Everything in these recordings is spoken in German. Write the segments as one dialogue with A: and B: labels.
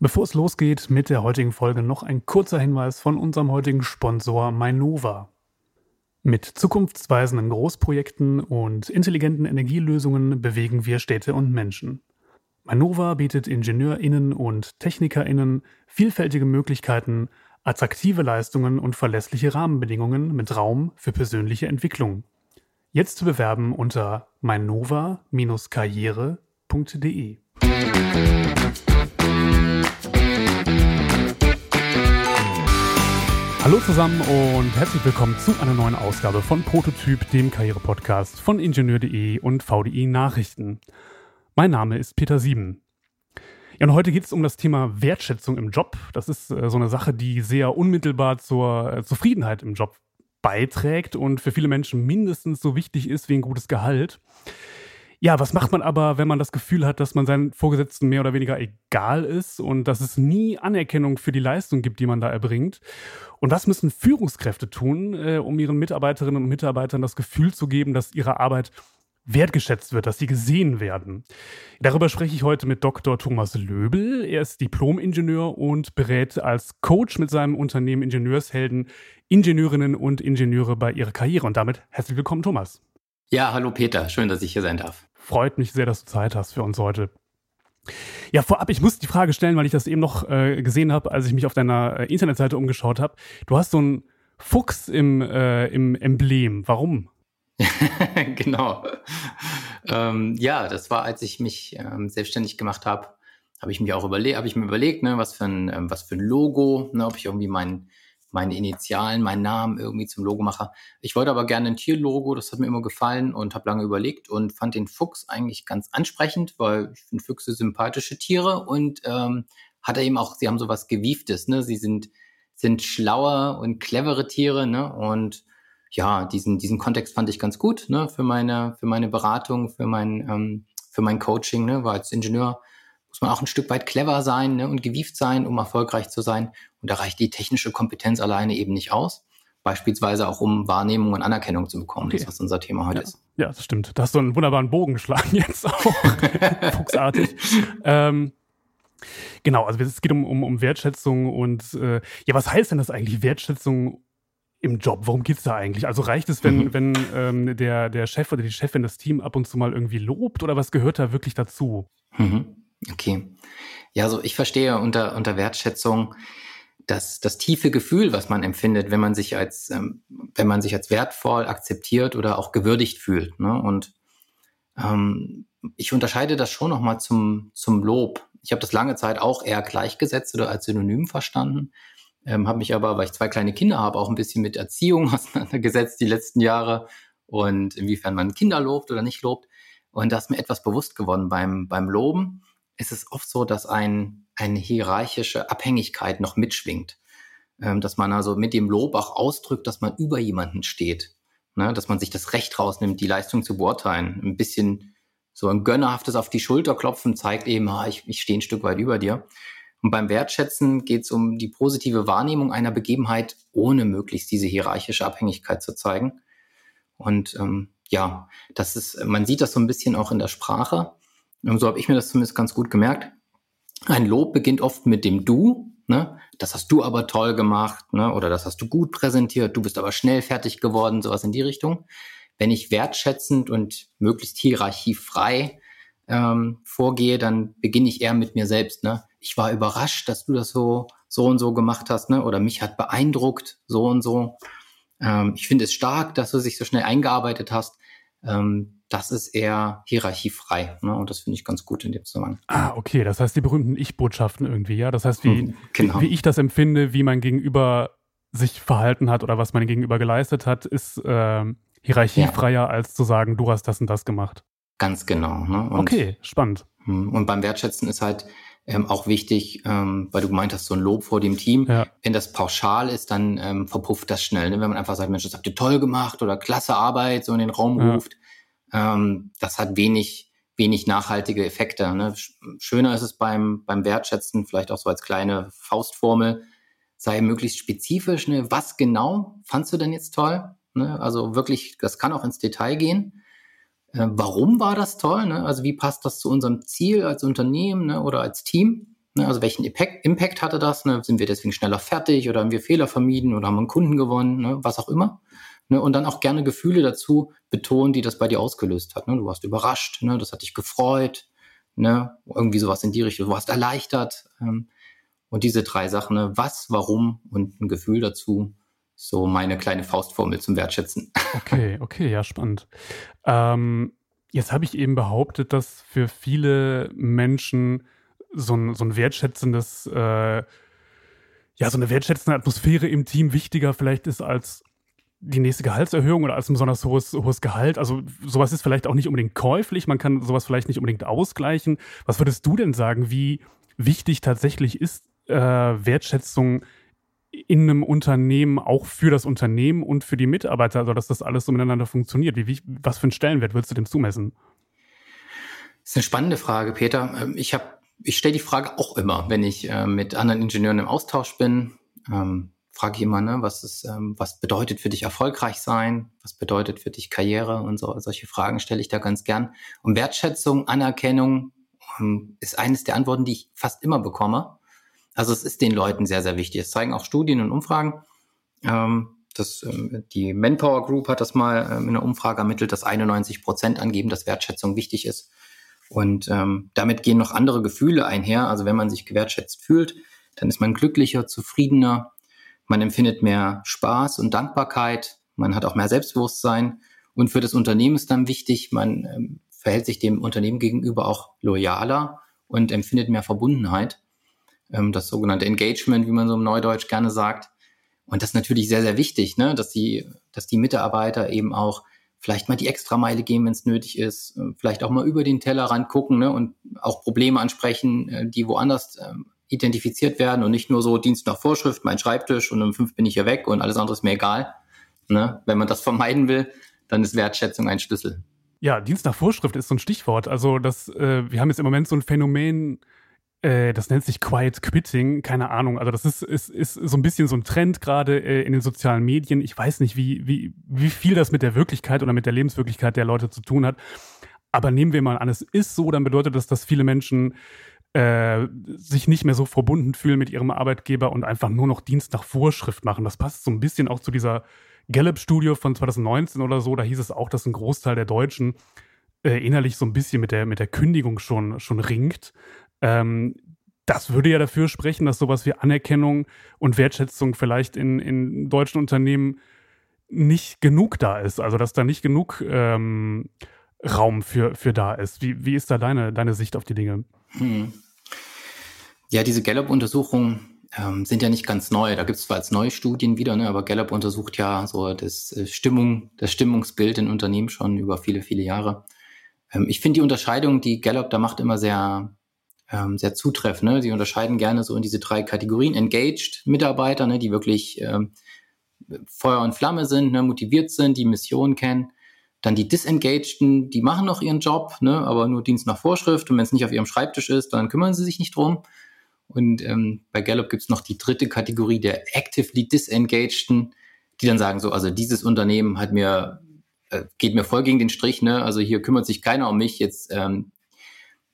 A: Bevor es losgeht mit der heutigen Folge, noch ein kurzer Hinweis von unserem heutigen Sponsor Mainova. Mit zukunftsweisenden Großprojekten und intelligenten Energielösungen bewegen wir Städte und Menschen. Mainova bietet IngenieurInnen und TechnikerInnen vielfältige Möglichkeiten, attraktive Leistungen und verlässliche Rahmenbedingungen mit Raum für persönliche Entwicklung. Jetzt zu bewerben unter mainova-karriere.de. Hallo zusammen und herzlich willkommen zu einer neuen Ausgabe von Prototyp, dem Karriere-Podcast von Ingenieur.de und VDI Nachrichten. Mein Name ist Peter Sieben. Ja, und heute geht es um das Thema Wertschätzung im Job. Das ist äh, so eine Sache, die sehr unmittelbar zur äh, Zufriedenheit im Job beiträgt und für viele Menschen mindestens so wichtig ist wie ein gutes Gehalt. Ja, was macht man aber, wenn man das Gefühl hat, dass man seinen Vorgesetzten mehr oder weniger egal ist und dass es nie Anerkennung für die Leistung gibt, die man da erbringt? Und was müssen Führungskräfte tun, äh, um ihren Mitarbeiterinnen und Mitarbeitern das Gefühl zu geben, dass ihre Arbeit wertgeschätzt wird, dass sie gesehen werden. Darüber spreche ich heute mit Dr. Thomas Löbel. Er ist Diplom-Ingenieur und berät als Coach mit seinem Unternehmen Ingenieurshelden Ingenieurinnen und Ingenieure bei ihrer Karriere. Und damit herzlich willkommen, Thomas.
B: Ja, hallo Peter, schön, dass ich hier sein darf.
A: Freut mich sehr, dass du Zeit hast für uns heute. Ja, vorab, ich muss die Frage stellen, weil ich das eben noch äh, gesehen habe, als ich mich auf deiner äh, Internetseite umgeschaut habe. Du hast so einen Fuchs im, äh, im Emblem. Warum?
B: genau. Ähm, ja, das war, als ich mich ähm, selbstständig gemacht habe, habe ich mich auch überlegt, habe ich mir überlegt, ne, was für ein, ähm, was für ein Logo, ne, ob ich irgendwie mein meine Initialen, meinen Namen irgendwie zum Logo mache. Ich wollte aber gerne ein Tierlogo, das hat mir immer gefallen und habe lange überlegt und fand den Fuchs eigentlich ganz ansprechend, weil ich finde Füchse sympathische Tiere und ähm, hat er eben auch, sie haben sowas Gewieftes, ne? Sie sind, sind schlauer und clevere Tiere, ne? Und ja, diesen, diesen Kontext fand ich ganz gut, ne? Für meine, für meine Beratung, für mein, ähm, für mein Coaching, ne? War als Ingenieur muss man auch ein Stück weit clever sein ne, und gewieft sein, um erfolgreich zu sein. Und da reicht die technische Kompetenz alleine eben nicht aus. Beispielsweise auch, um Wahrnehmung und Anerkennung zu bekommen, okay. das was unser Thema heute
A: ja.
B: ist.
A: Ja, das stimmt. Da hast du einen wunderbaren Bogen geschlagen jetzt auch. Fuchsartig. ähm, genau, also es geht um, um, um Wertschätzung und äh, ja, was heißt denn das eigentlich, Wertschätzung im Job? Worum geht es da eigentlich? Also reicht es, wenn, mhm. wenn ähm, der, der Chef oder die Chefin das Team ab und zu mal irgendwie lobt oder was gehört da wirklich dazu?
B: Mhm. Okay. Ja, also ich verstehe unter, unter Wertschätzung das, das tiefe Gefühl, was man empfindet, wenn man sich als, ähm, wenn man sich als wertvoll akzeptiert oder auch gewürdigt fühlt. Ne? Und ähm, ich unterscheide das schon nochmal zum, zum Lob. Ich habe das lange Zeit auch eher gleichgesetzt oder als Synonym verstanden, ähm, habe mich aber, weil ich zwei kleine Kinder habe, auch ein bisschen mit Erziehung auseinandergesetzt die letzten Jahre und inwiefern man Kinder lobt oder nicht lobt. Und da ist mir etwas bewusst geworden beim, beim Loben ist es oft so, dass ein, eine hierarchische Abhängigkeit noch mitschwingt. Ähm, dass man also mit dem Lob auch ausdrückt, dass man über jemanden steht. Ne? Dass man sich das Recht rausnimmt, die Leistung zu beurteilen. Ein bisschen so ein gönnerhaftes auf die Schulter klopfen zeigt eben, ah, ich, ich stehe ein Stück weit über dir. Und beim Wertschätzen geht es um die positive Wahrnehmung einer Begebenheit, ohne möglichst diese hierarchische Abhängigkeit zu zeigen. Und ähm, ja, das ist, man sieht das so ein bisschen auch in der Sprache. So habe ich mir das zumindest ganz gut gemerkt. Ein Lob beginnt oft mit dem Du. Ne? Das hast du aber toll gemacht, ne? oder das hast du gut präsentiert, du bist aber schnell fertig geworden, sowas in die Richtung. Wenn ich wertschätzend und möglichst hierarchiefrei ähm, vorgehe, dann beginne ich eher mit mir selbst. Ne? Ich war überrascht, dass du das so so und so gemacht hast, ne? oder mich hat beeindruckt, so und so. Ähm, ich finde es stark, dass du dich so schnell eingearbeitet hast. Ähm, das ist eher hierarchiefrei. Ne? Und das finde ich ganz gut in dem Zusammenhang.
A: Ah, okay. Das heißt, die berühmten Ich-Botschaften irgendwie, ja? Das heißt, wie, mhm, genau. wie, wie, ich das empfinde, wie mein Gegenüber sich verhalten hat oder was mein Gegenüber geleistet hat, ist äh, hierarchiefreier, ja. als zu sagen, du hast das und das gemacht.
B: Ganz genau. Ne?
A: Und, okay, spannend.
B: Hm, und beim Wertschätzen ist halt ähm, auch wichtig, ähm, weil du gemeint hast, so ein Lob vor dem Team. Ja. Wenn das pauschal ist, dann ähm, verpufft das schnell. Ne? Wenn man einfach sagt, Mensch, das habt ihr toll gemacht oder klasse Arbeit, so in den Raum ja. ruft, ähm, das hat wenig, wenig nachhaltige Effekte. Ne? Schöner ist es beim, beim Wertschätzen, vielleicht auch so als kleine Faustformel, sei möglichst spezifisch. Ne? Was genau fandst du denn jetzt toll? Ne? Also wirklich, das kann auch ins Detail gehen. Äh, warum war das toll? Ne? Also wie passt das zu unserem Ziel als Unternehmen ne? oder als Team? Ne? Also welchen Impact, hatte das? Ne? Sind wir deswegen schneller fertig oder haben wir Fehler vermieden oder haben einen Kunden gewonnen, ne? was auch immer. Ne? Und dann auch gerne Gefühle dazu betonen, die das bei dir ausgelöst hat. Du warst überrascht, das hat dich gefreut, irgendwie sowas in die Richtung, du warst erleichtert. Ähm, und diese drei Sachen, was, warum und ein Gefühl dazu, so meine kleine Faustformel zum Wertschätzen.
A: Okay, okay, ja, spannend. Ähm, jetzt habe ich eben behauptet, dass für viele Menschen so ein, so ein wertschätzendes, äh, ja, so eine wertschätzende Atmosphäre im Team wichtiger vielleicht ist als die nächste Gehaltserhöhung oder als ein besonders hohes, hohes Gehalt. Also sowas ist vielleicht auch nicht unbedingt käuflich, man kann sowas vielleicht nicht unbedingt ausgleichen. Was würdest du denn sagen, wie wichtig tatsächlich ist äh, Wertschätzung in einem Unternehmen auch für das Unternehmen und für die Mitarbeiter, also dass das alles so miteinander funktioniert? Wie, wie, was für einen Stellenwert würdest du dem zumessen?
B: Das ist eine spannende Frage, Peter. Ähm, ich habe, ich stelle die Frage auch immer, wenn ich äh, mit anderen Ingenieuren im Austausch bin. Ähm, frage ich immer, ne, was ist, ähm, was bedeutet für dich erfolgreich sein? Was bedeutet für dich Karriere? Und so, solche Fragen stelle ich da ganz gern. Und Wertschätzung, Anerkennung ähm, ist eines der Antworten, die ich fast immer bekomme. Also es ist den Leuten sehr, sehr wichtig. Es zeigen auch Studien und Umfragen. Ähm, das, ähm, die Manpower Group hat das mal ähm, in einer Umfrage ermittelt, dass 91 Prozent angeben, dass Wertschätzung wichtig ist. Und ähm, damit gehen noch andere Gefühle einher. Also wenn man sich gewertschätzt fühlt, dann ist man glücklicher, zufriedener, man empfindet mehr Spaß und Dankbarkeit, man hat auch mehr Selbstbewusstsein. Und für das Unternehmen ist dann wichtig, man ähm, verhält sich dem Unternehmen gegenüber auch loyaler und empfindet mehr Verbundenheit ähm, das sogenannte Engagement, wie man so im Neudeutsch gerne sagt. Und das ist natürlich sehr, sehr wichtig, ne? dass, die, dass die Mitarbeiter eben auch vielleicht mal die Extrameile gehen, wenn es nötig ist, äh, vielleicht auch mal über den Tellerrand gucken ne? und auch Probleme ansprechen, äh, die woanders äh, identifiziert werden und nicht nur so Dienst nach Vorschrift, mein Schreibtisch und um fünf bin ich hier weg und alles andere ist mir egal. Ne? Wenn man das vermeiden will, dann ist Wertschätzung ein Schlüssel.
A: Ja, Dienst nach Vorschrift ist so ein Stichwort. Also das, äh, wir haben jetzt im Moment so ein Phänomen, äh, das nennt sich Quiet Quitting, keine Ahnung. Also das ist, ist, ist so ein bisschen so ein Trend gerade äh, in den sozialen Medien. Ich weiß nicht, wie, wie, wie viel das mit der Wirklichkeit oder mit der Lebenswirklichkeit der Leute zu tun hat. Aber nehmen wir mal an, es ist so, dann bedeutet das, dass viele Menschen äh, sich nicht mehr so verbunden fühlen mit ihrem Arbeitgeber und einfach nur noch Dienst nach Vorschrift machen. Das passt so ein bisschen auch zu dieser Gallup-Studie von 2019 oder so. Da hieß es auch, dass ein Großteil der Deutschen äh, innerlich so ein bisschen mit der, mit der Kündigung schon, schon ringt. Ähm, das würde ja dafür sprechen, dass sowas wie Anerkennung und Wertschätzung vielleicht in, in deutschen Unternehmen nicht genug da ist. Also dass da nicht genug ähm, Raum für, für da ist. Wie, wie ist da deine, deine Sicht auf die Dinge? Hm.
B: Ja, diese Gallup-Untersuchungen ähm, sind ja nicht ganz neu. Da gibt es zwar als neue Studien wieder, ne, aber Gallup untersucht ja so das äh, Stimmung, das Stimmungsbild in Unternehmen schon über viele, viele Jahre. Ähm, ich finde die Unterscheidung, die Gallup da macht, immer sehr ähm, sehr zutreffend. Ne? Sie unterscheiden gerne so in diese drei Kategorien. Engaged Mitarbeiter, ne, die wirklich ähm, Feuer und Flamme sind, ne, motiviert sind, die Mission kennen. Dann die Disengageden, die machen noch ihren Job, ne, aber nur Dienst nach Vorschrift. Und wenn es nicht auf ihrem Schreibtisch ist, dann kümmern sie sich nicht drum. Und ähm, bei Gallup gibt's noch die dritte Kategorie der actively disengageden, die dann sagen so, also dieses Unternehmen hat mir äh, geht mir voll gegen den Strich, ne? Also hier kümmert sich keiner um mich. Jetzt ähm,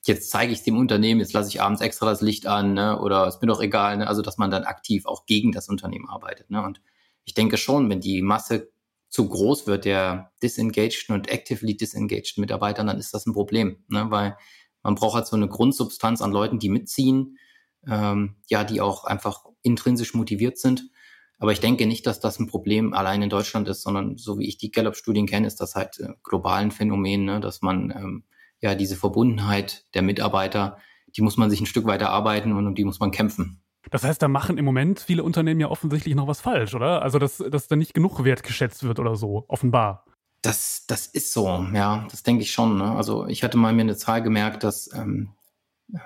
B: jetzt zeige ich es dem Unternehmen, jetzt lasse ich abends extra das Licht an, ne? oder ist mir doch egal, ne? also dass man dann aktiv auch gegen das Unternehmen arbeitet. Ne? Und ich denke schon, wenn die Masse zu groß wird der disengaged und actively disengaged Mitarbeitern, dann ist das ein Problem, ne? weil man braucht halt so eine Grundsubstanz an Leuten, die mitziehen, ähm, ja, die auch einfach intrinsisch motiviert sind. Aber ich denke nicht, dass das ein Problem allein in Deutschland ist, sondern so wie ich die Gallup-Studien kenne, ist das halt äh, globalen Phänomen, ne? dass man ähm, ja, diese Verbundenheit der Mitarbeiter, die muss man sich ein Stück weiter arbeiten und um die muss man kämpfen.
A: Das heißt, da machen im Moment viele Unternehmen ja offensichtlich noch was falsch, oder? Also, dass, dass da nicht genug wertgeschätzt wird oder so, offenbar.
B: Das, das ist so, ja, das denke ich schon. Ne? Also, ich hatte mal mir eine Zahl gemerkt, dass ähm,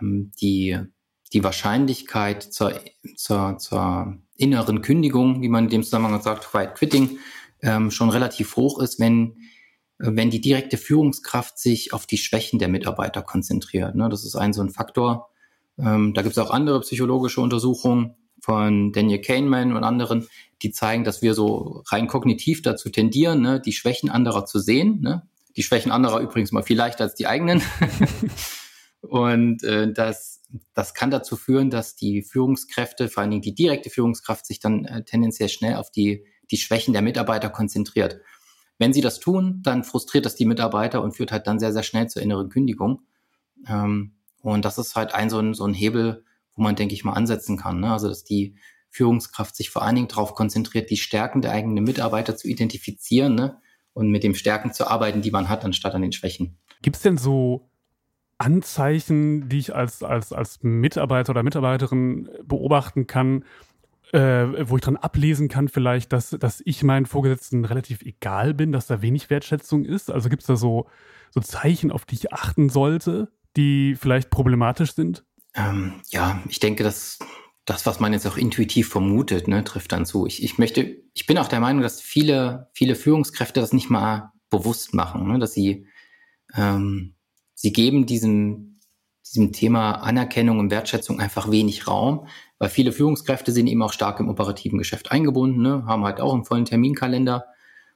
B: ähm, die, die Wahrscheinlichkeit zur, zur, zur inneren Kündigung, wie man in dem Zusammenhang sagt, Quiet Quitting, ähm, schon relativ hoch ist, wenn wenn die direkte Führungskraft sich auf die Schwächen der Mitarbeiter konzentriert. Ne? Das ist ein so ein Faktor. Ähm, da gibt es auch andere psychologische Untersuchungen von Daniel Kahneman und anderen, die zeigen, dass wir so rein kognitiv dazu tendieren, ne, die Schwächen anderer zu sehen. Ne? Die Schwächen anderer übrigens mal viel leichter als die eigenen. und äh, dass das kann dazu führen, dass die Führungskräfte, vor allen Dingen die direkte Führungskraft, sich dann äh, tendenziell schnell auf die, die Schwächen der Mitarbeiter konzentriert. Wenn sie das tun, dann frustriert das die Mitarbeiter und führt halt dann sehr, sehr schnell zur inneren Kündigung. Ähm, und das ist halt ein so ein, so ein Hebel, wo man, denke ich mal, ansetzen kann. Ne? Also, dass die Führungskraft sich vor allen Dingen darauf konzentriert, die Stärken der eigenen Mitarbeiter zu identifizieren ne? und mit den Stärken zu arbeiten, die man hat, anstatt an den Schwächen.
A: Gibt es denn so Anzeichen, die ich als, als, als Mitarbeiter oder Mitarbeiterin beobachten kann, äh, wo ich dran ablesen kann, vielleicht, dass, dass ich meinen Vorgesetzten relativ egal bin, dass da wenig Wertschätzung ist? Also gibt es da so, so Zeichen, auf die ich achten sollte, die vielleicht problematisch sind?
B: Ähm, ja, ich denke, dass das, was man jetzt auch intuitiv vermutet, ne, trifft dann zu. Ich, ich möchte, ich bin auch der Meinung, dass viele, viele Führungskräfte das nicht mal bewusst machen, ne, dass sie, ähm, sie geben diesem, diesem Thema Anerkennung und Wertschätzung einfach wenig Raum, weil viele Führungskräfte sind eben auch stark im operativen Geschäft eingebunden, ne, haben halt auch einen vollen Terminkalender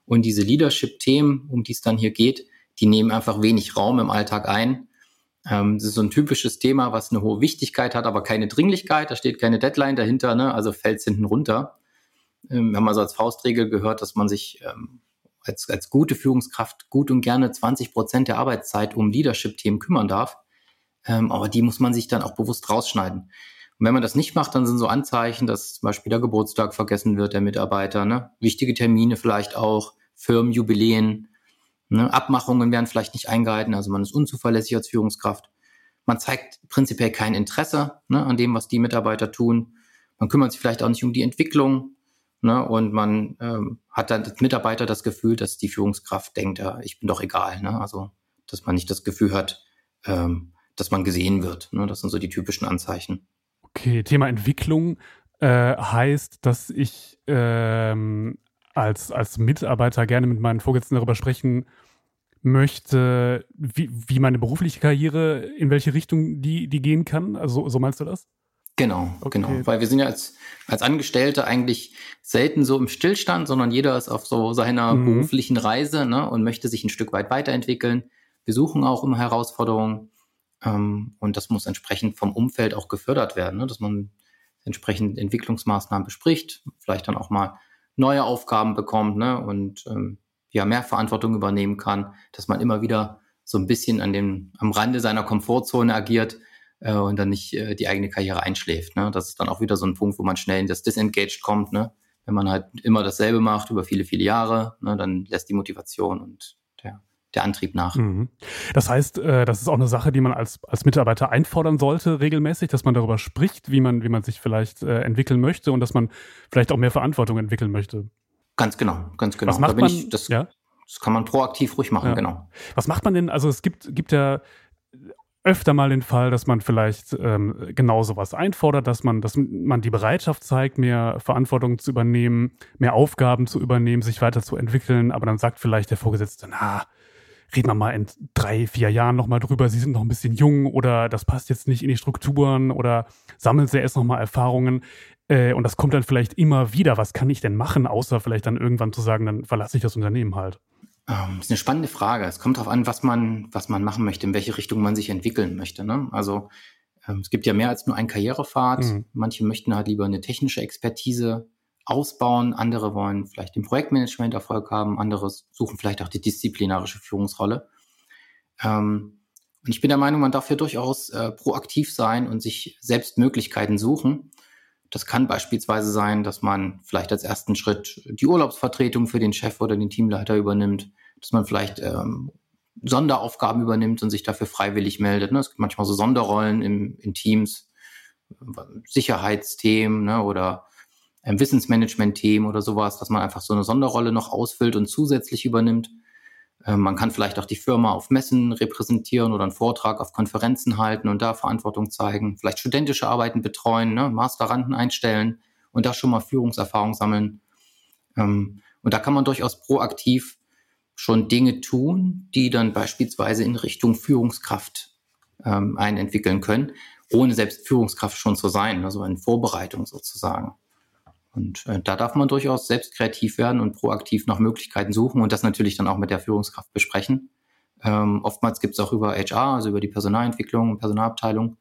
B: und diese Leadership-Themen, um die es dann hier geht, die nehmen einfach wenig Raum im Alltag ein ähm, das ist so ein typisches Thema, was eine hohe Wichtigkeit hat, aber keine Dringlichkeit. Da steht keine Deadline dahinter, ne? also fällt es hinten runter. Ähm, wir haben also als Faustregel gehört, dass man sich ähm, als, als gute Führungskraft gut und gerne 20 Prozent der Arbeitszeit um Leadership-Themen kümmern darf. Ähm, aber die muss man sich dann auch bewusst rausschneiden. Und wenn man das nicht macht, dann sind so Anzeichen, dass zum Beispiel der Geburtstag vergessen wird der Mitarbeiter, ne? wichtige Termine vielleicht auch, Firmenjubiläen, Ne? Abmachungen werden vielleicht nicht eingehalten, also man ist unzuverlässig als Führungskraft. Man zeigt prinzipiell kein Interesse ne, an dem, was die Mitarbeiter tun. Man kümmert sich vielleicht auch nicht um die Entwicklung. Ne, und man ähm, hat dann als Mitarbeiter das Gefühl, dass die Führungskraft denkt, ja, ich bin doch egal. Ne? Also, dass man nicht das Gefühl hat, ähm, dass man gesehen wird. Ne? Das sind so die typischen Anzeichen.
A: Okay, Thema Entwicklung äh, heißt, dass ich ähm, als, als Mitarbeiter gerne mit meinen Vorgesetzten darüber sprechen möchte, wie, wie meine berufliche Karriere, in welche Richtung die, die gehen kann. Also so meinst du das?
B: Genau, okay. genau. Weil wir sind ja als, als Angestellte eigentlich selten so im Stillstand, sondern jeder ist auf so seiner mhm. beruflichen Reise ne, und möchte sich ein Stück weit weiterentwickeln. Wir suchen auch immer Herausforderungen ähm, und das muss entsprechend vom Umfeld auch gefördert werden, ne, dass man entsprechend Entwicklungsmaßnahmen bespricht, vielleicht dann auch mal neue Aufgaben bekommt ne, und ähm, ja mehr Verantwortung übernehmen kann, dass man immer wieder so ein bisschen an dem, am Rande seiner Komfortzone agiert äh, und dann nicht äh, die eigene Karriere einschläft. Ne? Das ist dann auch wieder so ein Punkt, wo man schnell in das Disengaged kommt. Ne? Wenn man halt immer dasselbe macht über viele, viele Jahre, ne, dann lässt die Motivation und der Antrieb nach. Mhm.
A: Das heißt, äh, das ist auch eine Sache, die man als, als Mitarbeiter einfordern sollte, regelmäßig, dass man darüber spricht, wie man, wie man sich vielleicht äh, entwickeln möchte und dass man vielleicht auch mehr Verantwortung entwickeln möchte.
B: Ganz genau, ganz genau.
A: Was macht da man, ich,
B: das, ja? das kann man proaktiv ruhig machen, ja. genau.
A: Was macht man denn? Also es gibt, gibt ja öfter mal den Fall, dass man vielleicht ähm, genau sowas einfordert, dass man, dass man die Bereitschaft zeigt, mehr Verantwortung zu übernehmen, mehr Aufgaben zu übernehmen, sich weiterzuentwickeln, aber dann sagt vielleicht der Vorgesetzte, na, reden wir mal in drei, vier Jahren nochmal drüber, Sie sind noch ein bisschen jung oder das passt jetzt nicht in die Strukturen oder sammeln Sie erst nochmal Erfahrungen. Äh, und das kommt dann vielleicht immer wieder. Was kann ich denn machen, außer vielleicht dann irgendwann zu sagen, dann verlasse ich das Unternehmen halt?
B: Ähm, das ist eine spannende Frage. Es kommt darauf an, was man, was man machen möchte, in welche Richtung man sich entwickeln möchte. Ne? Also ähm, es gibt ja mehr als nur einen Karrierepfad. Mhm. Manche möchten halt lieber eine technische Expertise ausbauen, andere wollen vielleicht im Projektmanagement Erfolg haben, andere suchen vielleicht auch die disziplinarische Führungsrolle. Ähm, und ich bin der Meinung, man darf hier durchaus äh, proaktiv sein und sich selbst Möglichkeiten suchen. Das kann beispielsweise sein, dass man vielleicht als ersten Schritt die Urlaubsvertretung für den Chef oder den Teamleiter übernimmt, dass man vielleicht ähm, Sonderaufgaben übernimmt und sich dafür freiwillig meldet. Ne? Es gibt manchmal so Sonderrollen im, in Teams, Sicherheitsthemen ne? oder ähm, Wissensmanagement-Themen oder sowas, dass man einfach so eine Sonderrolle noch ausfüllt und zusätzlich übernimmt. Ähm, man kann vielleicht auch die Firma auf Messen repräsentieren oder einen Vortrag auf Konferenzen halten und da Verantwortung zeigen. Vielleicht studentische Arbeiten betreuen, ne? Masteranden einstellen und da schon mal Führungserfahrung sammeln. Ähm, und da kann man durchaus proaktiv schon Dinge tun, die dann beispielsweise in Richtung Führungskraft ähm, einen entwickeln können, ohne selbst Führungskraft schon zu sein, also in Vorbereitung sozusagen. Und äh, da darf man durchaus selbst kreativ werden und proaktiv nach Möglichkeiten suchen und das natürlich dann auch mit der Führungskraft besprechen. Ähm, oftmals gibt es auch über HR, also über die Personalentwicklung und Personalabteilung,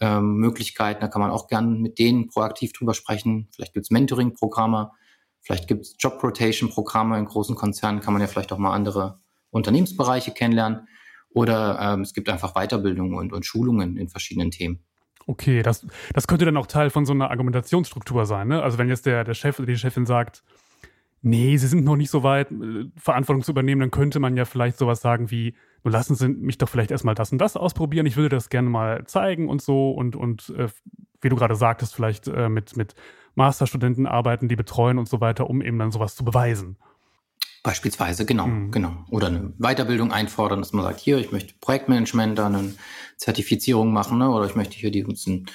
B: ähm, Möglichkeiten. Da kann man auch gern mit denen proaktiv drüber sprechen. Vielleicht gibt's Mentoring-Programme, vielleicht gibt's Job-Rotation-Programme. In großen Konzernen kann man ja vielleicht auch mal andere Unternehmensbereiche kennenlernen. Oder ähm, es gibt einfach Weiterbildungen und, und Schulungen in verschiedenen Themen.
A: Okay, das, das könnte dann auch Teil von so einer Argumentationsstruktur sein. Ne? Also wenn jetzt der, der Chef oder die Chefin sagt, nee, sie sind noch nicht so weit, äh, Verantwortung zu übernehmen, dann könnte man ja vielleicht sowas sagen wie, nun lassen Sie mich doch vielleicht erstmal das und das ausprobieren, ich würde das gerne mal zeigen und so und, und äh, wie du gerade sagtest, vielleicht äh, mit, mit Masterstudenten arbeiten, die betreuen und so weiter, um eben dann sowas zu beweisen.
B: Beispielsweise, genau, mhm. genau. Oder eine Weiterbildung einfordern, dass man sagt, hier, ich möchte Projektmanagement, dann eine Zertifizierung machen, ne? oder ich möchte hier die ganzen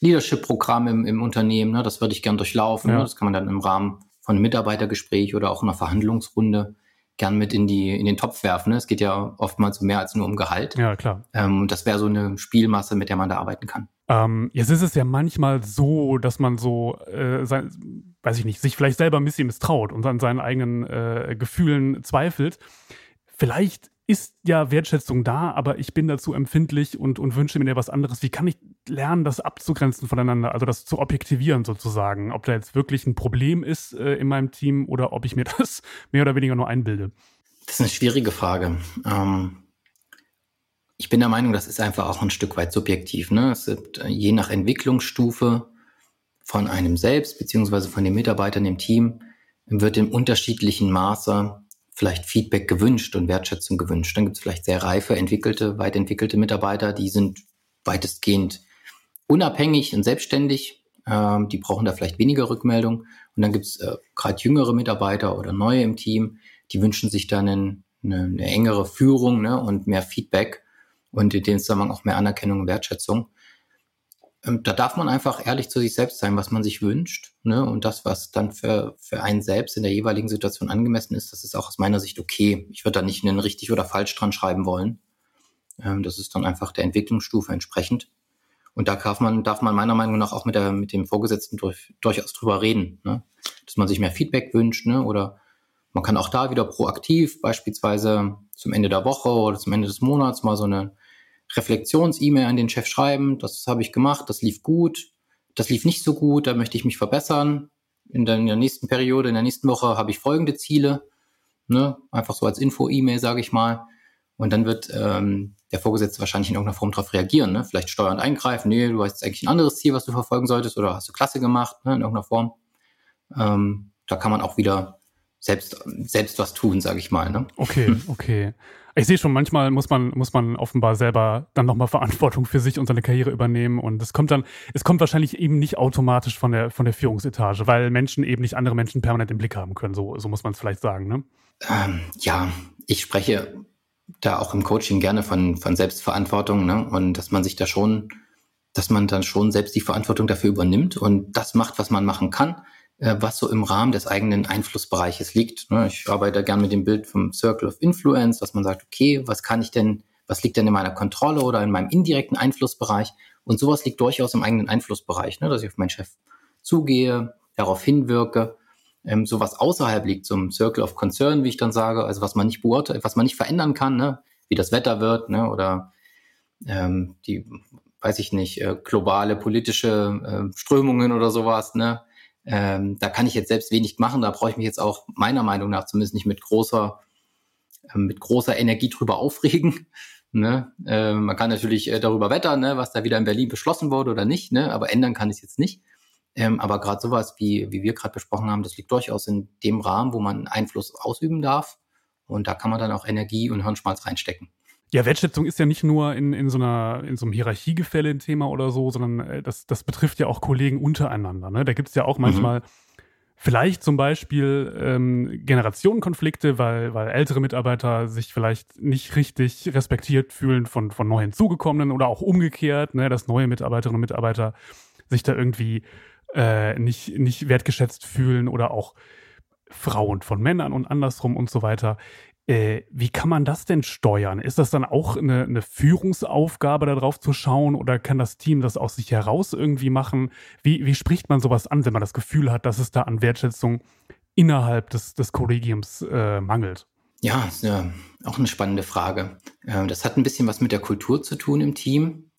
B: Leadership-Programme im, im, Unternehmen, ne? das würde ich gern durchlaufen. Ja. Ne? Das kann man dann im Rahmen von einem Mitarbeitergespräch oder auch einer Verhandlungsrunde gern mit in die in den Topf werfen. Ne? Es geht ja oftmals um mehr als nur um Gehalt.
A: Ja, klar.
B: Ähm, das wäre so eine Spielmasse, mit der man da arbeiten kann.
A: Ähm, jetzt ist es ja manchmal so, dass man so, äh, sein, weiß ich nicht, sich vielleicht selber ein bisschen misstraut und an seinen eigenen äh, Gefühlen zweifelt. Vielleicht ist ja Wertschätzung da, aber ich bin dazu empfindlich und, und wünsche mir was anderes. Wie kann ich lernen, das abzugrenzen voneinander, also das zu objektivieren sozusagen, ob da jetzt wirklich ein Problem ist äh, in meinem Team oder ob ich mir das mehr oder weniger nur einbilde?
B: Das ist eine schwierige Frage. Ähm, ich bin der Meinung, das ist einfach auch ein Stück weit subjektiv. Ne? Es gibt äh, je nach Entwicklungsstufe von einem selbst beziehungsweise von den Mitarbeitern im Team wird in unterschiedlichen Maße vielleicht Feedback gewünscht und Wertschätzung gewünscht. Dann gibt es vielleicht sehr reife, entwickelte, weit entwickelte Mitarbeiter, die sind weitestgehend unabhängig und selbstständig. Ähm, die brauchen da vielleicht weniger Rückmeldung. Und dann gibt es äh, gerade jüngere Mitarbeiter oder neue im Team, die wünschen sich dann eine, eine, eine engere Führung ne, und mehr Feedback und in dem Zusammenhang auch mehr Anerkennung und Wertschätzung. Ähm, da darf man einfach ehrlich zu sich selbst sein, was man sich wünscht. Ne? Und das, was dann für, für einen selbst in der jeweiligen Situation angemessen ist, das ist auch aus meiner Sicht okay. Ich würde da nicht einen richtig oder falsch dran schreiben wollen. Ähm, das ist dann einfach der Entwicklungsstufe entsprechend. Und da darf man, darf man meiner Meinung nach auch mit, der, mit dem Vorgesetzten durch, durchaus drüber reden. Ne? Dass man sich mehr Feedback wünscht ne? oder man kann auch da wieder proaktiv, beispielsweise zum Ende der Woche oder zum Ende des Monats mal so eine Reflexions-E-Mail an den Chef schreiben, das habe ich gemacht, das lief gut, das lief nicht so gut, da möchte ich mich verbessern. In der, in der nächsten Periode, in der nächsten Woche habe ich folgende Ziele, ne? einfach so als Info-E-Mail, sage ich mal. Und dann wird ähm, der Vorgesetzte wahrscheinlich in irgendeiner Form darauf reagieren, ne? vielleicht steuernd eingreifen, nee, du hast eigentlich ein anderes Ziel, was du verfolgen solltest, oder hast du klasse gemacht, ne? in irgendeiner Form. Ähm, da kann man auch wieder selbst, selbst was tun, sage ich mal. Ne?
A: Okay, okay. Ich sehe schon, manchmal muss man, muss man offenbar selber dann nochmal Verantwortung für sich und seine Karriere übernehmen. Und es kommt dann, es kommt wahrscheinlich eben nicht automatisch von der, von der Führungsetage, weil Menschen eben nicht andere Menschen permanent im Blick haben können. So, so muss man es vielleicht sagen, ne?
B: Ähm, ja, ich spreche da auch im Coaching gerne von, von Selbstverantwortung, ne? Und dass man sich da schon, dass man dann schon selbst die Verantwortung dafür übernimmt und das macht, was man machen kann was so im Rahmen des eigenen Einflussbereiches liegt. Ne? Ich arbeite gern mit dem Bild vom Circle of Influence, dass man sagt, okay, was kann ich denn, was liegt denn in meiner Kontrolle oder in meinem indirekten Einflussbereich? Und sowas liegt durchaus im eigenen Einflussbereich, ne? dass ich auf meinen Chef zugehe, darauf hinwirke. Ähm, sowas außerhalb liegt, ein Circle of Concern, wie ich dann sage, also was man nicht beurteilt, was man nicht verändern kann, ne? wie das Wetter wird, oder ähm, die, weiß ich nicht, äh, globale politische äh, Strömungen oder sowas? Ähm, da kann ich jetzt selbst wenig machen. Da brauche ich mich jetzt auch meiner Meinung nach zumindest nicht mit großer, äh, mit großer Energie drüber aufregen. Ne? Äh, man kann natürlich äh, darüber wettern, ne, was da wieder in Berlin beschlossen wurde oder nicht, ne? aber ändern kann ich es jetzt nicht. Ähm, aber gerade sowas, wie, wie wir gerade besprochen haben, das liegt durchaus in dem Rahmen, wo man Einfluss ausüben darf. Und da kann man dann auch Energie und Hirnschmalz reinstecken.
A: Ja, Wertschätzung ist ja nicht nur in, in, so, einer, in so einem Hierarchiegefälle ein Thema oder so, sondern äh, das, das betrifft ja auch Kollegen untereinander. Ne? Da gibt es ja auch manchmal mhm. vielleicht zum Beispiel ähm, Generationenkonflikte, weil, weil ältere Mitarbeiter sich vielleicht nicht richtig respektiert fühlen von, von neu hinzugekommenen oder auch umgekehrt, ne? dass neue Mitarbeiterinnen und Mitarbeiter sich da irgendwie äh, nicht, nicht wertgeschätzt fühlen oder auch Frauen von Männern und andersrum und so weiter. Äh, wie kann man das denn steuern? Ist das dann auch eine, eine Führungsaufgabe, darauf zu schauen, oder kann das Team das aus sich heraus irgendwie machen? Wie, wie spricht man sowas an, wenn man das Gefühl hat, dass es da an Wertschätzung innerhalb des, des Kollegiums äh, mangelt?
B: Ja, ja auch eine spannende Frage. Äh, das hat ein bisschen was mit der Kultur zu tun im Team.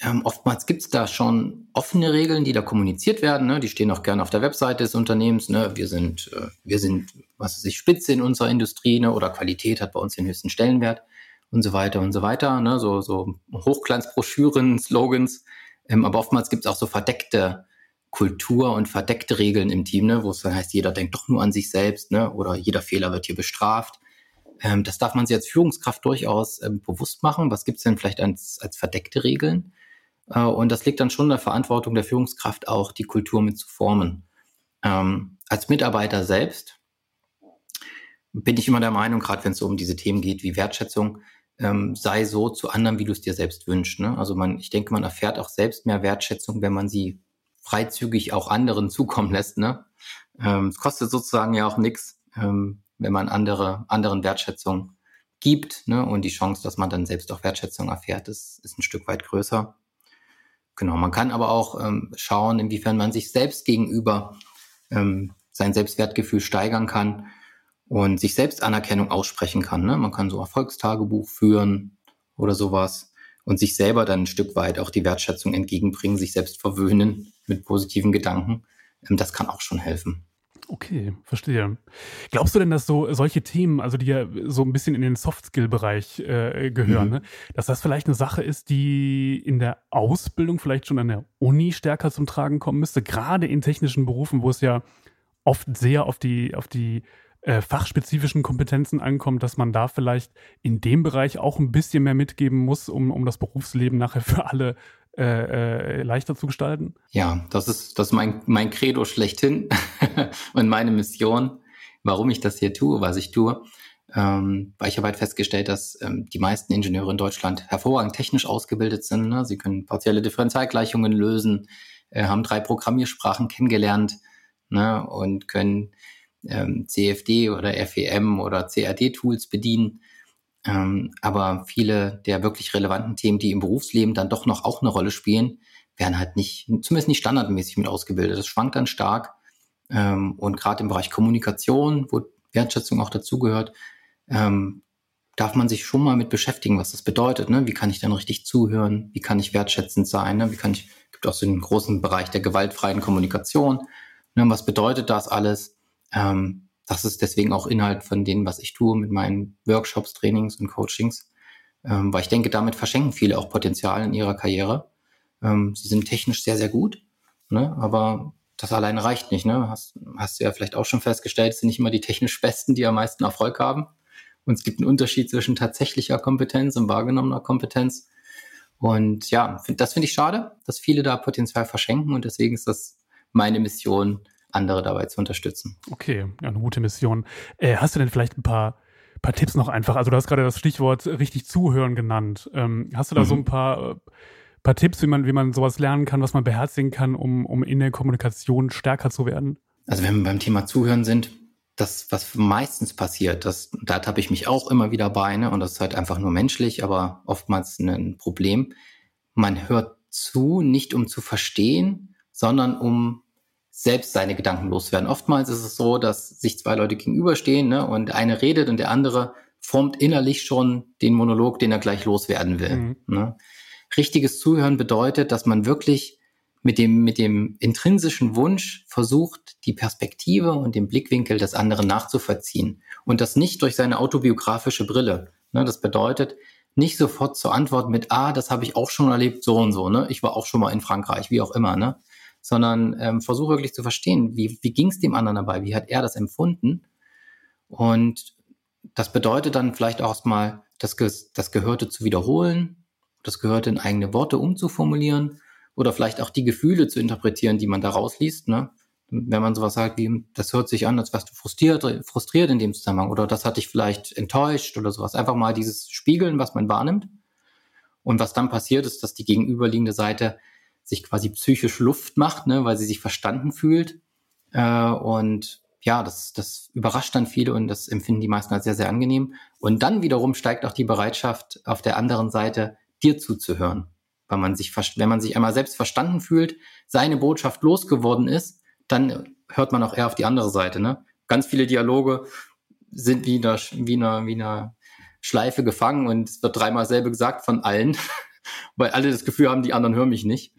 B: Ähm, oftmals gibt es da schon offene Regeln, die da kommuniziert werden. Ne? Die stehen auch gerne auf der Webseite des Unternehmens. Ne? Wir sind, äh, wir sind, was weiß ich, Spitze in unserer Industrie ne? oder Qualität hat bei uns den höchsten Stellenwert und so weiter und so weiter. Ne? So, so Hochglanzbroschüren, Slogans. Ähm, aber oftmals gibt es auch so verdeckte Kultur und verdeckte Regeln im Team, ne? wo es dann heißt, jeder denkt doch nur an sich selbst ne? oder jeder Fehler wird hier bestraft. Ähm, das darf man sich als Führungskraft durchaus ähm, bewusst machen. Was gibt es denn vielleicht als, als verdeckte Regeln? Äh, und das liegt dann schon in der Verantwortung der Führungskraft auch, die Kultur mit zu formen. Ähm, als Mitarbeiter selbst bin ich immer der Meinung, gerade wenn es so um diese Themen geht wie Wertschätzung, ähm, sei so zu anderen, wie du es dir selbst wünschst. Ne? Also man, ich denke, man erfährt auch selbst mehr Wertschätzung, wenn man sie freizügig auch anderen zukommen lässt. Ne? Ähm, es kostet sozusagen ja auch nichts, ähm, wenn man andere, anderen Wertschätzung gibt. Ne? Und die Chance, dass man dann selbst auch Wertschätzung erfährt, ist, ist ein Stück weit größer. Genau, man kann aber auch ähm, schauen, inwiefern man sich selbst gegenüber ähm, sein Selbstwertgefühl steigern kann und sich selbst Anerkennung aussprechen kann. Ne? Man kann so Erfolgstagebuch führen oder sowas und sich selber dann ein Stück weit auch die Wertschätzung entgegenbringen, sich selbst verwöhnen mit positiven Gedanken. Ähm, das kann auch schon helfen.
A: Okay, verstehe. Glaubst du denn, dass so solche Themen, also die ja so ein bisschen in den Soft-Skill-Bereich äh, gehören, mhm. ne, dass das vielleicht eine Sache ist, die in der Ausbildung vielleicht schon an der Uni stärker zum Tragen kommen müsste, gerade in technischen Berufen, wo es ja oft sehr auf die, auf die äh, fachspezifischen Kompetenzen ankommt, dass man da vielleicht in dem Bereich auch ein bisschen mehr mitgeben muss, um, um das Berufsleben nachher für alle äh, äh, leichter zu gestalten?
B: Ja, das ist, das ist mein, mein Credo schlechthin und meine Mission, warum ich das hier tue, was ich tue. Ähm, weil ich habe halt festgestellt, dass ähm, die meisten Ingenieure in Deutschland hervorragend technisch ausgebildet sind. Ne? Sie können partielle Differentialgleichungen lösen, äh, haben drei Programmiersprachen kennengelernt ne? und können ähm, CFD oder FEM oder CAD-Tools bedienen. Ähm, aber viele der wirklich relevanten Themen, die im Berufsleben dann doch noch auch eine Rolle spielen, werden halt nicht, zumindest nicht standardmäßig mit ausgebildet. Das schwankt dann stark. Ähm, und gerade im Bereich Kommunikation, wo Wertschätzung auch dazugehört, ähm, darf man sich schon mal mit beschäftigen, was das bedeutet. Ne? Wie kann ich dann richtig zuhören? Wie kann ich wertschätzend sein? Ne? Wie kann ich, gibt auch so einen großen Bereich der gewaltfreien Kommunikation. Ne? Was bedeutet das alles? Ähm, das ist deswegen auch Inhalt von dem, was ich tue mit meinen Workshops, Trainings und Coachings, ähm, weil ich denke, damit verschenken viele auch Potenzial in ihrer Karriere. Ähm, sie sind technisch sehr, sehr gut, ne? aber das alleine reicht nicht. Ne? Hast, hast du ja vielleicht auch schon festgestellt, es sind nicht immer die technisch Besten, die am meisten Erfolg haben. Und es gibt einen Unterschied zwischen tatsächlicher Kompetenz und wahrgenommener Kompetenz. Und ja, das finde ich schade, dass viele da Potenzial verschenken. Und deswegen ist das meine Mission, andere dabei zu unterstützen.
A: Okay, eine gute Mission. Äh, hast du denn vielleicht ein paar, paar Tipps noch einfach? Also du hast gerade das Stichwort richtig zuhören genannt. Ähm, hast du da mhm. so ein paar, paar Tipps, wie man, wie man sowas lernen kann, was man beherzigen kann, um, um in der Kommunikation stärker zu werden?
B: Also wenn wir beim Thema Zuhören sind, das, was meistens passiert, das, da habe ich mich auch immer wieder bei, ne? und das ist halt einfach nur menschlich, aber oftmals ein Problem. Man hört zu, nicht um zu verstehen, sondern um selbst seine Gedanken loswerden. Oftmals ist es so, dass sich zwei Leute gegenüberstehen ne, und eine redet und der andere formt innerlich schon den Monolog, den er gleich loswerden will. Mhm. Ne. Richtiges Zuhören bedeutet, dass man wirklich mit dem, mit dem intrinsischen Wunsch versucht, die Perspektive und den Blickwinkel des anderen nachzuvollziehen. Und das nicht durch seine autobiografische Brille. Ne, das bedeutet, nicht sofort zu antworten mit, ah, das habe ich auch schon erlebt, so und so, ne? Ich war auch schon mal in Frankreich, wie auch immer, ne? Sondern ähm, versuche wirklich zu verstehen, wie, wie ging es dem anderen dabei, wie hat er das empfunden. Und das bedeutet dann vielleicht auch erstmal, das, das Gehörte zu wiederholen, das Gehörte in eigene Worte umzuformulieren oder vielleicht auch die Gefühle zu interpretieren, die man da rausliest. Ne? Wenn man sowas sagt wie, das hört sich an, als wärst du frustriert, frustriert in dem Zusammenhang oder das hat dich vielleicht enttäuscht oder sowas. Einfach mal dieses Spiegeln, was man wahrnimmt. Und was dann passiert ist, dass die gegenüberliegende Seite sich quasi psychisch Luft macht, ne, weil sie sich verstanden fühlt. Äh, und ja, das, das überrascht dann viele und das empfinden die meisten als sehr, sehr angenehm. Und dann wiederum steigt auch die Bereitschaft, auf der anderen Seite dir zuzuhören. Weil man sich, wenn man sich einmal selbst verstanden fühlt, seine Botschaft losgeworden ist, dann hört man auch eher auf die andere Seite. Ne? Ganz viele Dialoge sind wie in einer, wie in einer, wie in einer Schleife gefangen und es wird dreimal selber gesagt von allen. weil alle das Gefühl haben, die anderen hören mich nicht.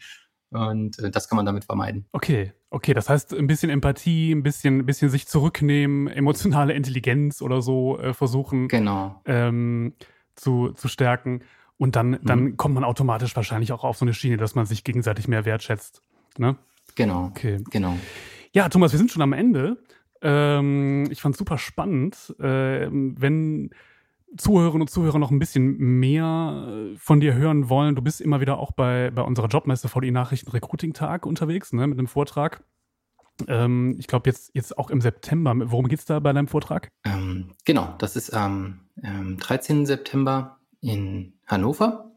B: Und äh, das kann man damit vermeiden.
A: Okay, okay, das heißt ein bisschen Empathie, ein bisschen, ein bisschen sich zurücknehmen, emotionale Intelligenz oder so äh, versuchen
B: genau.
A: ähm, zu, zu stärken. Und dann, mhm. dann kommt man automatisch wahrscheinlich auch auf so eine Schiene, dass man sich gegenseitig mehr wertschätzt. Ne?
B: Genau. Okay. Genau.
A: Ja, Thomas, wir sind schon am Ende. Ähm, ich fand es super spannend. Äh, wenn Zuhörerinnen und Zuhörer noch ein bisschen mehr äh, von dir hören wollen, du bist immer wieder auch bei, bei unserer Jobmesse VDI Nachrichten Recruiting Tag unterwegs, ne, mit einem Vortrag. Ähm, ich glaube, jetzt, jetzt auch im September. Worum geht es da bei deinem Vortrag?
B: Ähm, genau, das ist am ähm, 13. September in Hannover.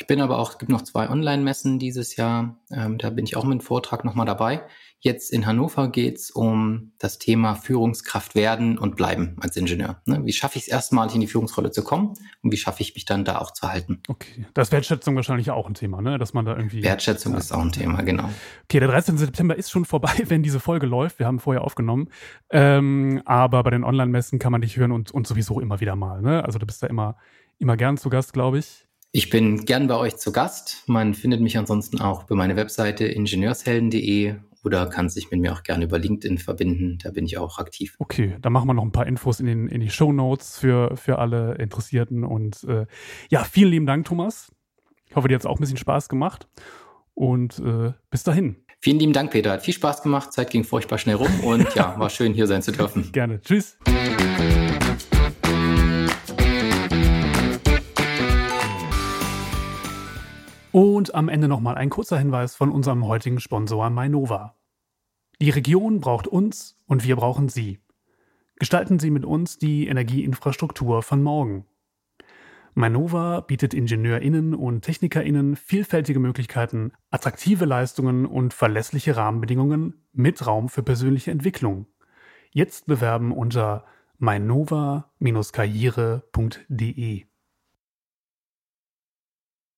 B: Ich bin aber auch, es gibt noch zwei Online-Messen dieses Jahr. Ähm, da bin ich auch mit einem Vortrag nochmal dabei. Jetzt in Hannover geht es um das Thema Führungskraft werden und bleiben als Ingenieur. Ne? Wie schaffe ich es erstmalig in die Führungsrolle zu kommen und wie schaffe ich mich dann da auch zu halten?
A: Okay, das ist Wertschätzung wahrscheinlich auch ein Thema, ne? dass man da irgendwie.
B: Wertschätzung ja. ist auch ein Thema, genau.
A: Okay, der 13. September ist schon vorbei, wenn diese Folge läuft. Wir haben vorher aufgenommen. Ähm, aber bei den Online-Messen kann man dich hören und, und sowieso immer wieder mal. Ne? Also du bist da immer, immer gern zu Gast, glaube ich.
B: Ich bin gern bei euch zu Gast. Man findet mich ansonsten auch bei meiner Webseite ingenieurshelden.de oder kann sich mit mir auch gerne über LinkedIn verbinden. Da bin ich auch aktiv.
A: Okay, da machen wir noch ein paar Infos in, den, in die Show Notes für, für alle Interessierten. Und äh, ja, vielen lieben Dank, Thomas. Ich hoffe, dir hat es auch ein bisschen Spaß gemacht. Und äh, bis dahin.
B: Vielen lieben Dank, Peter. Hat viel Spaß gemacht. Zeit ging furchtbar schnell rum. Und ja, war schön, hier sein zu dürfen.
A: Gerne. Tschüss. Und am Ende nochmal ein kurzer Hinweis von unserem heutigen Sponsor Mainova. Die Region braucht uns und wir brauchen Sie. Gestalten Sie mit uns die Energieinfrastruktur von morgen. Mainova bietet IngenieurInnen und TechnikerInnen vielfältige Möglichkeiten, attraktive Leistungen und verlässliche Rahmenbedingungen mit Raum für persönliche Entwicklung. Jetzt bewerben unter mainova-karriere.de.